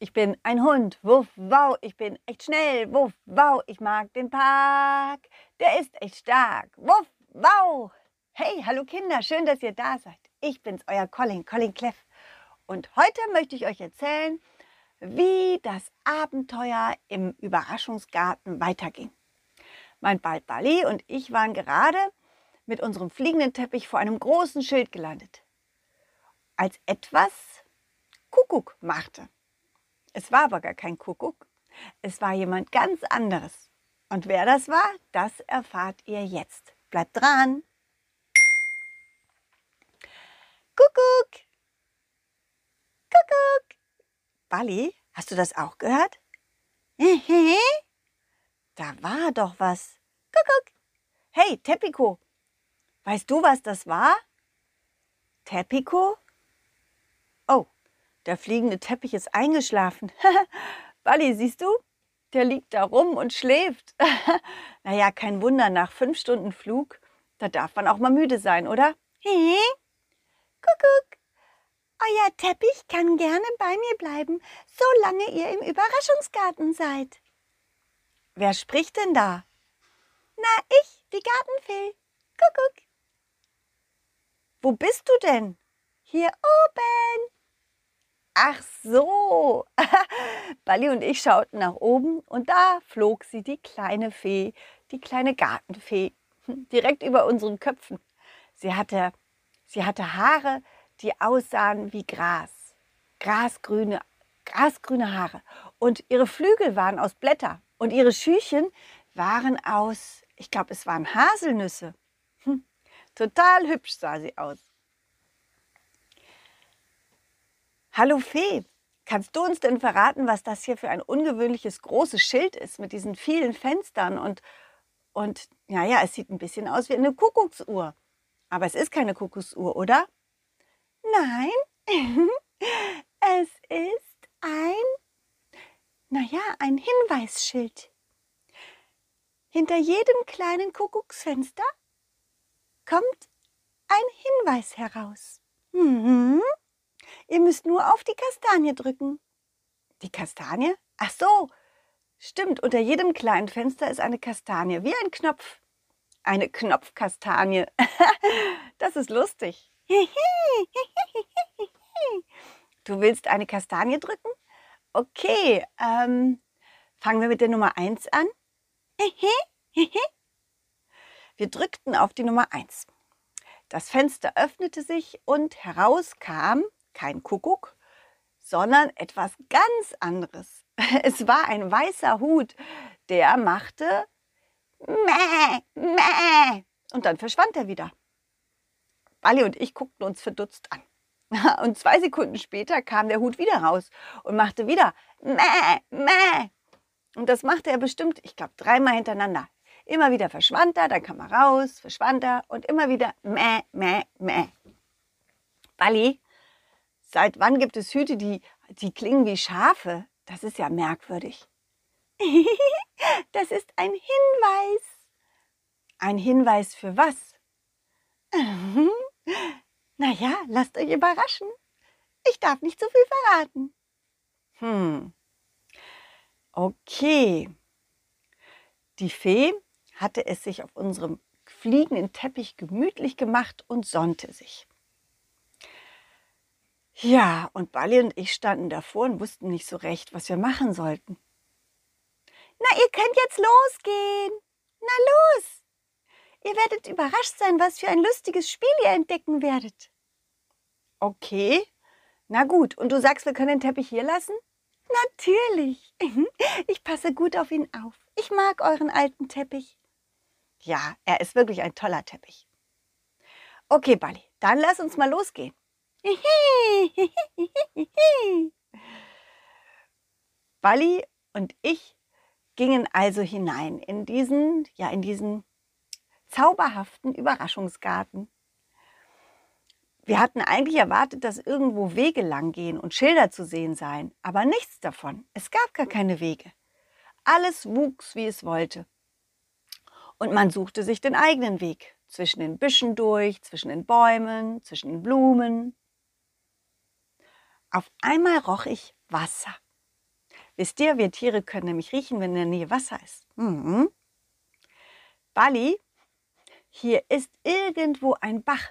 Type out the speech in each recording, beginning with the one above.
ich bin ein Hund. Wuff, wow, ich bin echt schnell. Wuff, wow, ich mag den Park. Der ist echt stark. Wuff, wow. Hey, hallo Kinder, schön, dass ihr da seid. Ich bin's, euer Colin, Colin Cleff. Und heute möchte ich euch erzählen, wie das Abenteuer im Überraschungsgarten weiterging. Mein Bald Bali und ich waren gerade mit unserem fliegenden Teppich vor einem großen Schild gelandet, als etwas Kuckuck machte. Es war aber gar kein Kuckuck, es war jemand ganz anderes. Und wer das war, das erfahrt ihr jetzt. Bleibt dran! Kuckuck! Kuckuck! Bali, hast du das auch gehört? Da war doch was. Kuckuck! Hey, Teppico, weißt du, was das war? Teppico? Der fliegende Teppich ist eingeschlafen. Bali, siehst du? Der liegt da rum und schläft. naja, kein Wunder, nach fünf Stunden Flug, da darf man auch mal müde sein, oder? Hey, Kuckuck. Euer Teppich kann gerne bei mir bleiben, solange ihr im Überraschungsgarten seid. Wer spricht denn da? Na, ich, die Gartenfee. Kuckuck. Wo bist du denn? Hier oben. Ach so. Balli und ich schauten nach oben und da flog sie, die kleine Fee, die kleine Gartenfee, direkt über unseren Köpfen. Sie hatte, sie hatte Haare, die aussahen wie Gras, grasgrüne, grasgrüne Haare. Und ihre Flügel waren aus Blätter und ihre Schüchen waren aus, ich glaube, es waren Haselnüsse. Hm, total hübsch sah sie aus. Hallo Fee, kannst du uns denn verraten, was das hier für ein ungewöhnliches großes Schild ist mit diesen vielen Fenstern und und ja, ja, es sieht ein bisschen aus wie eine Kuckucksuhr. Aber es ist keine Kuckucksuhr, oder? Nein, es ist ein, naja, ein Hinweisschild. Hinter jedem kleinen Kuckucksfenster kommt ein Hinweis heraus. Mhm. Ihr müsst nur auf die Kastanie drücken. Die Kastanie? Ach so, stimmt, unter jedem kleinen Fenster ist eine Kastanie, wie ein Knopf. Eine Knopfkastanie. das ist lustig. Du willst eine Kastanie drücken? Okay, ähm, fangen wir mit der Nummer 1 an. Wir drückten auf die Nummer 1. Das Fenster öffnete sich und heraus kam kein Kuckuck, sondern etwas ganz anderes. Es war ein weißer Hut, der machte Mäh, Mäh. Und dann verschwand er wieder. Bali und ich guckten uns verdutzt an. Und zwei Sekunden später kam der Hut wieder raus und machte wieder Mäh, Mäh. Und das machte er bestimmt, ich glaube, dreimal hintereinander. Immer wieder verschwand er, dann kam er raus, verschwand er und immer wieder Mäh, Mäh, Mäh. Bali, Seit wann gibt es Hüte, die, die klingen wie Schafe? Das ist ja merkwürdig. das ist ein Hinweis. Ein Hinweis für was? naja, lasst euch überraschen. Ich darf nicht zu viel verraten. Hm. Okay. Die Fee hatte es sich auf unserem fliegenden Teppich gemütlich gemacht und sonnte sich. Ja, und Bali und ich standen davor und wussten nicht so recht, was wir machen sollten. Na, ihr könnt jetzt losgehen. Na los. Ihr werdet überrascht sein, was für ein lustiges Spiel ihr entdecken werdet. Okay. Na gut, und du sagst, wir können den Teppich hier lassen? Natürlich. Ich passe gut auf ihn auf. Ich mag euren alten Teppich. Ja, er ist wirklich ein toller Teppich. Okay, Bali, dann lass uns mal losgehen. Bali und ich gingen also hinein in diesen, ja, in diesen zauberhaften Überraschungsgarten. Wir hatten eigentlich erwartet, dass irgendwo Wege lang gehen und Schilder zu sehen seien, aber nichts davon. Es gab gar keine Wege. Alles wuchs, wie es wollte. Und man suchte sich den eigenen Weg zwischen den Büschen durch, zwischen den Bäumen, zwischen den Blumen. Auf einmal roch ich Wasser. Wisst ihr, wir Tiere können nämlich riechen, wenn in der Nähe Wasser ist. Mhm. Bali, hier ist irgendwo ein Bach.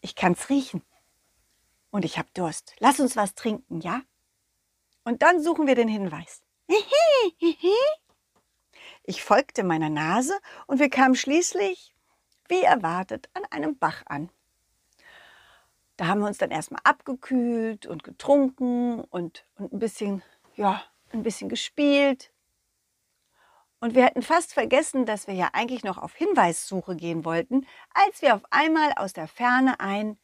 Ich kann's riechen. Und ich habe Durst. Lass uns was trinken, ja? Und dann suchen wir den Hinweis. Ich folgte meiner Nase und wir kamen schließlich, wie erwartet, an einem Bach an. Da haben wir uns dann erstmal abgekühlt und getrunken und, und ein bisschen, ja, ein bisschen gespielt. Und wir hätten fast vergessen, dass wir ja eigentlich noch auf Hinweissuche gehen wollten, als wir auf einmal aus der Ferne ein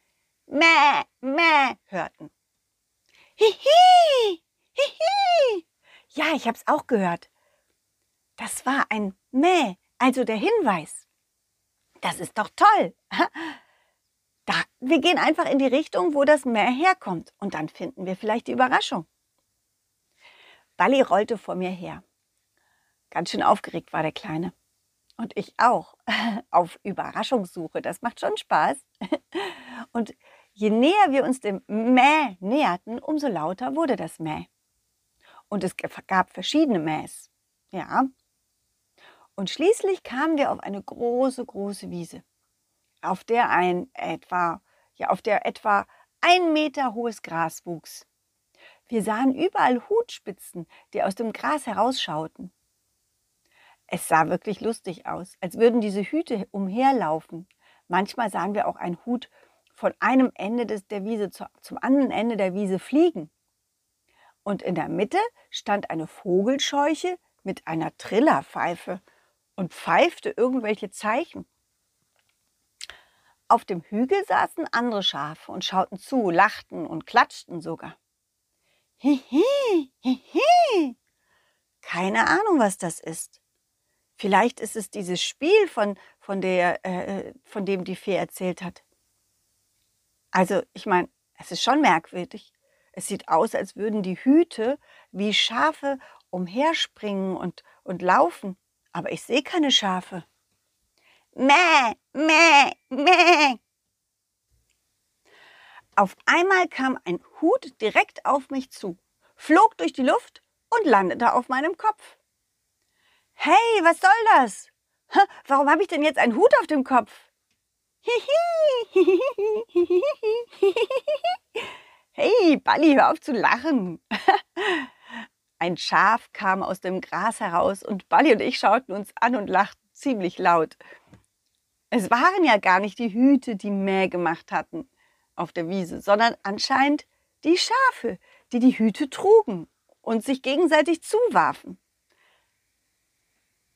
Mäh, Mäh hörten. Hihi, hihi. Ja, ich hab's auch gehört. Das war ein Mäh, also der Hinweis. Das ist doch toll. Da, wir gehen einfach in die Richtung, wo das Mäh herkommt und dann finden wir vielleicht die Überraschung. Balli rollte vor mir her. Ganz schön aufgeregt war der Kleine. Und ich auch. Auf Überraschungssuche. Das macht schon Spaß. Und je näher wir uns dem Mäh näherten, umso lauter wurde das Mäh. Und es gab verschiedene Mähs. Ja. Und schließlich kamen wir auf eine große, große Wiese auf der ein etwa, ja, auf der etwa ein Meter hohes Gras wuchs. Wir sahen überall Hutspitzen, die aus dem Gras herausschauten. Es sah wirklich lustig aus, als würden diese Hüte umherlaufen. Manchmal sahen wir auch einen Hut von einem Ende des, der Wiese zu, zum anderen Ende der Wiese fliegen. Und in der Mitte stand eine Vogelscheuche mit einer Trillerpfeife und pfeifte irgendwelche Zeichen. Auf dem Hügel saßen andere Schafe und schauten zu, lachten und klatschten sogar. Hihi, hihi. Keine Ahnung, was das ist. Vielleicht ist es dieses Spiel, von, von, der, äh, von dem die Fee erzählt hat. Also, ich meine, es ist schon merkwürdig. Es sieht aus, als würden die Hüte wie Schafe umherspringen und, und laufen. Aber ich sehe keine Schafe. Mäh, mäh, mäh. Auf einmal kam ein Hut direkt auf mich zu, flog durch die Luft und landete auf meinem Kopf. Hey, was soll das? Warum habe ich denn jetzt einen Hut auf dem Kopf? Hey, Balli, hör auf zu lachen. Ein Schaf kam aus dem Gras heraus und Balli und ich schauten uns an und lachten ziemlich laut. Es waren ja gar nicht die Hüte, die Mäh gemacht hatten auf der Wiese, sondern anscheinend die Schafe, die die Hüte trugen und sich gegenseitig zuwarfen.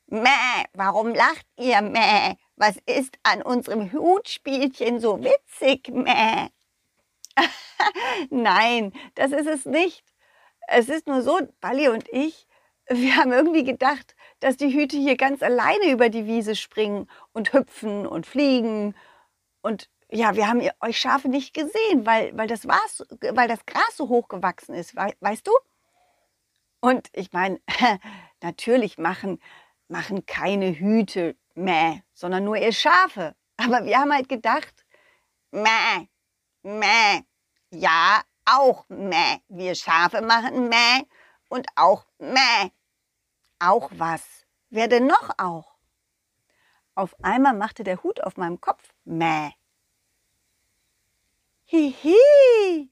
Mäh, warum lacht ihr, Mäh? Was ist an unserem Hutspielchen so witzig, Mäh? Nein, das ist es nicht. Es ist nur so, Balli und ich, wir haben irgendwie gedacht, dass die Hüte hier ganz alleine über die Wiese springen und hüpfen und fliegen. Und ja, wir haben euch Schafe nicht gesehen, weil, weil, das, was, weil das Gras so hoch gewachsen ist, weißt du? Und ich meine, natürlich machen, machen keine Hüte Mäh, sondern nur ihr Schafe. Aber wir haben halt gedacht, Mäh, Mäh, ja, auch Mäh. Wir Schafe machen Mäh und auch Mäh. Auch was? Wer denn noch auch? Auf einmal machte der Hut auf meinem Kopf Mäh. Hihi!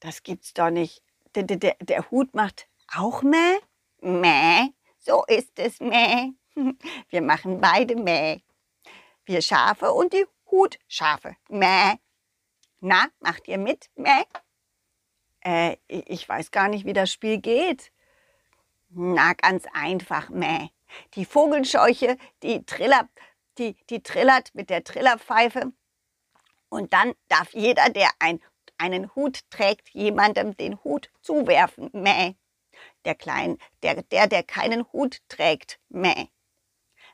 Das gibt's doch nicht. Der, der, der Hut macht auch Mäh? Mäh, so ist es Mäh. Wir machen beide Mäh. Wir Schafe und die Hutschafe. Mäh. Na, macht ihr mit? Mäh? Äh, ich weiß gar nicht, wie das Spiel geht. Na, ganz einfach, meh. Die Vogelscheuche, die trillert, die, die trillert mit der Trillerpfeife. Und dann darf jeder, der ein, einen Hut trägt, jemandem den Hut zuwerfen. Mäh. Der, Klein, der, der, der keinen Hut trägt, mäh.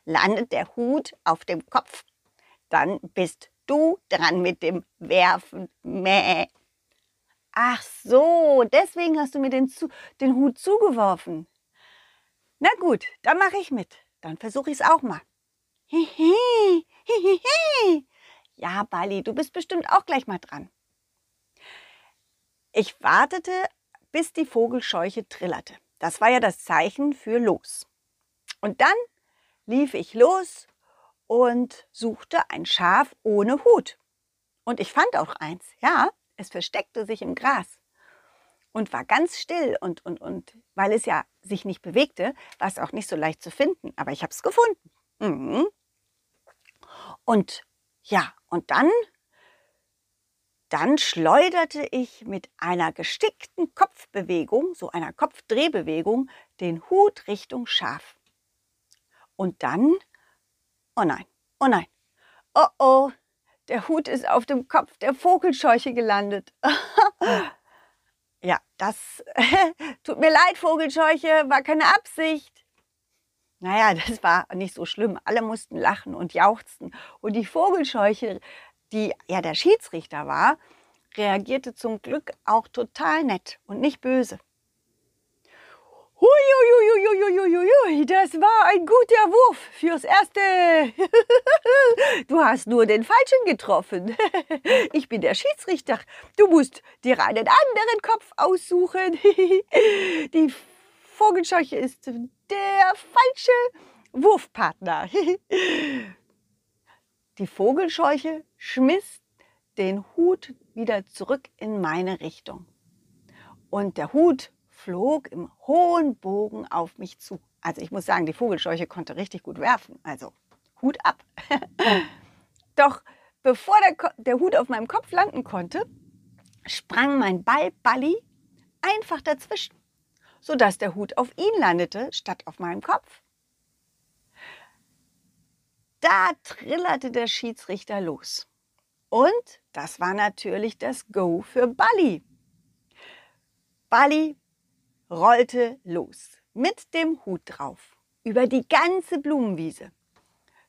Landet der Hut auf dem Kopf, dann bist du dran mit dem Werfen. Mäh. Ach so, deswegen hast du mir den, den Hut zugeworfen. Na gut, dann mache ich mit. Dann versuche ich es auch mal. Hihi, hihihi. Ja, Bali, du bist bestimmt auch gleich mal dran. Ich wartete, bis die Vogelscheuche trillerte. Das war ja das Zeichen für los. Und dann lief ich los und suchte ein Schaf ohne Hut. Und ich fand auch eins, ja, es versteckte sich im Gras und war ganz still und, und, und weil es ja sich nicht bewegte, war es auch nicht so leicht zu finden. Aber ich habe es gefunden. Mhm. Und ja, und dann, dann schleuderte ich mit einer gestickten Kopfbewegung, so einer Kopfdrehbewegung, den Hut Richtung Schaf. Und dann, oh nein, oh nein, oh oh, der Hut ist auf dem Kopf der Vogelscheuche gelandet. Ja, das tut mir leid, Vogelscheuche, war keine Absicht. Naja, das war nicht so schlimm. Alle mussten lachen und jauchzten. Und die Vogelscheuche, die ja der Schiedsrichter war, reagierte zum Glück auch total nett und nicht böse. Huiuiuiuiuiui, das war ein guter Wurf fürs Erste. Du hast nur den Falschen getroffen. Ich bin der Schiedsrichter. Du musst dir einen anderen Kopf aussuchen. Die Vogelscheuche ist der falsche Wurfpartner. Die Vogelscheuche schmiss den Hut wieder zurück in meine Richtung. Und der Hut flog im hohen Bogen auf mich zu. Also ich muss sagen, die Vogelscheuche konnte richtig gut werfen. Also Hut ab. Doch bevor der, der, Hut auf meinem Kopf landen konnte, sprang mein Ball Balli einfach dazwischen, sodass der Hut auf ihn landete statt auf meinem Kopf. Da trillerte der Schiedsrichter los. Und das war natürlich das Go für Balli. Balli rollte los mit dem Hut drauf über die ganze Blumenwiese,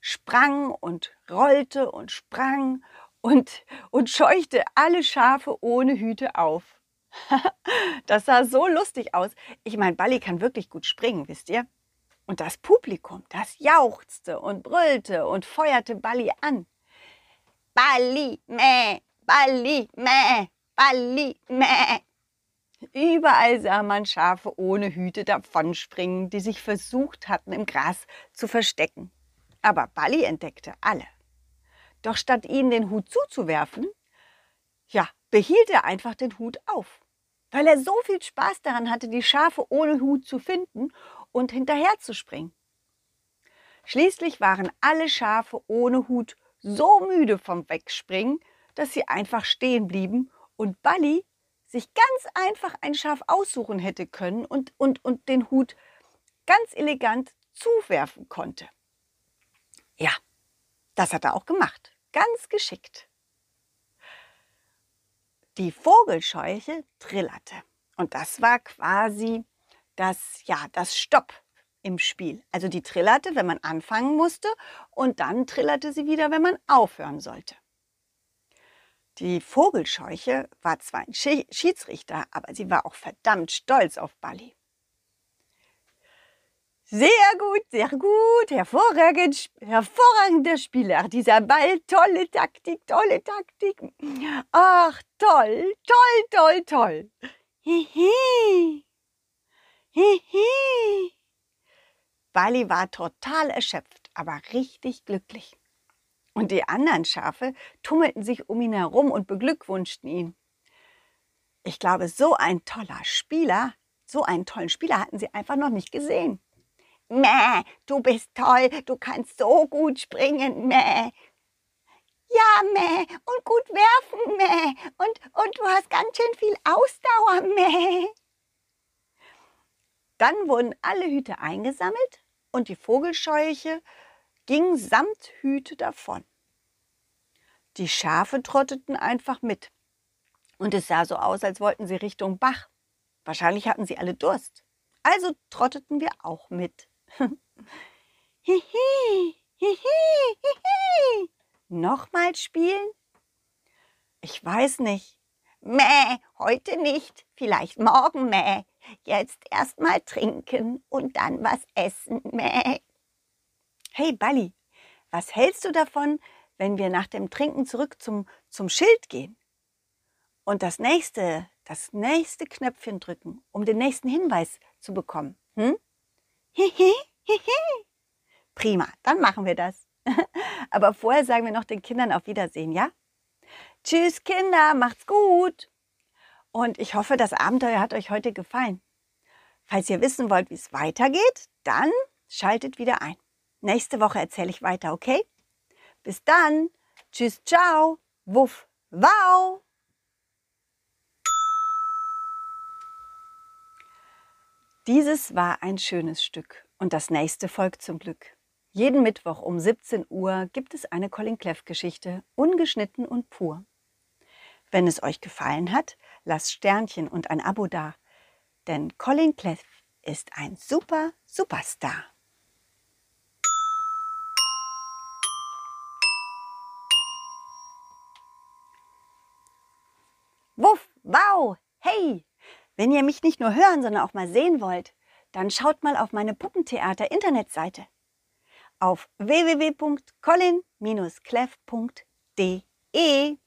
sprang und rollte und sprang und, und scheuchte alle Schafe ohne Hüte auf. das sah so lustig aus. Ich meine, Balli kann wirklich gut springen, wisst ihr? Und das Publikum, das jauchzte und brüllte und feuerte Balli an. Balli, meh, Balli, meh, Balli, meh. Überall sah man Schafe ohne Hüte davonspringen, die sich versucht hatten, im Gras zu verstecken. Aber Balli entdeckte alle. Doch statt ihnen den Hut zuzuwerfen, ja, behielt er einfach den Hut auf, weil er so viel Spaß daran hatte, die Schafe ohne Hut zu finden und hinterherzuspringen. Schließlich waren alle Schafe ohne Hut so müde vom Wegspringen, dass sie einfach stehen blieben und Balli sich ganz einfach ein Schaf aussuchen hätte können und, und, und den Hut ganz elegant zuwerfen konnte. Ja, das hat er auch gemacht. Ganz geschickt. Die Vogelscheuche trillerte. Und das war quasi das, ja, das Stopp im Spiel. Also die trillerte, wenn man anfangen musste und dann trillerte sie wieder, wenn man aufhören sollte. Die Vogelscheuche war zwar ein Schiedsrichter, aber sie war auch verdammt stolz auf Bali. Sehr gut, sehr gut, hervorragend, hervorragender Spieler. Dieser Ball, tolle Taktik, tolle Taktik. Ach, toll, toll, toll, toll. Hihi. Hihi. Bali war total erschöpft, aber richtig glücklich. Und die anderen Schafe tummelten sich um ihn herum und beglückwünschten ihn. Ich glaube, so ein toller Spieler, so einen tollen Spieler hatten sie einfach noch nicht gesehen. Mäh, du bist toll, du kannst so gut springen, mäh. Ja, mäh, und gut werfen, mäh, und, und du hast ganz schön viel Ausdauer, mäh. Dann wurden alle Hüte eingesammelt und die Vogelscheuche ging samt Hüte davon. Die Schafe trotteten einfach mit. Und es sah so aus, als wollten sie Richtung Bach. Wahrscheinlich hatten sie alle Durst. Also trotteten wir auch mit. hihi, hihi, hihi. Nochmal spielen? Ich weiß nicht. Mäh, heute nicht, vielleicht morgen mäh. Jetzt erst mal trinken und dann was essen, mäh. Hey Balli, was hältst du davon, wenn wir nach dem Trinken zurück zum, zum Schild gehen. Und das nächste, das nächste Knöpfchen drücken, um den nächsten Hinweis zu bekommen. Hm? Prima, dann machen wir das. Aber vorher sagen wir noch den Kindern auf Wiedersehen, ja? Tschüss Kinder, macht's gut. Und ich hoffe, das Abenteuer hat euch heute gefallen. Falls ihr wissen wollt, wie es weitergeht, dann schaltet wieder ein. Nächste Woche erzähle ich weiter, okay? Bis dann. Tschüss, ciao. Wuff, wow. Dieses war ein schönes Stück und das nächste folgt zum Glück. Jeden Mittwoch um 17 Uhr gibt es eine Colin Cleff Geschichte, ungeschnitten und pur. Wenn es euch gefallen hat, lasst Sternchen und ein Abo da, denn Colin Cleff ist ein super Superstar. Wuff, wow, hey! Wenn ihr mich nicht nur hören, sondern auch mal sehen wollt, dann schaut mal auf meine Puppentheater-Internetseite auf www.colin-cleff.de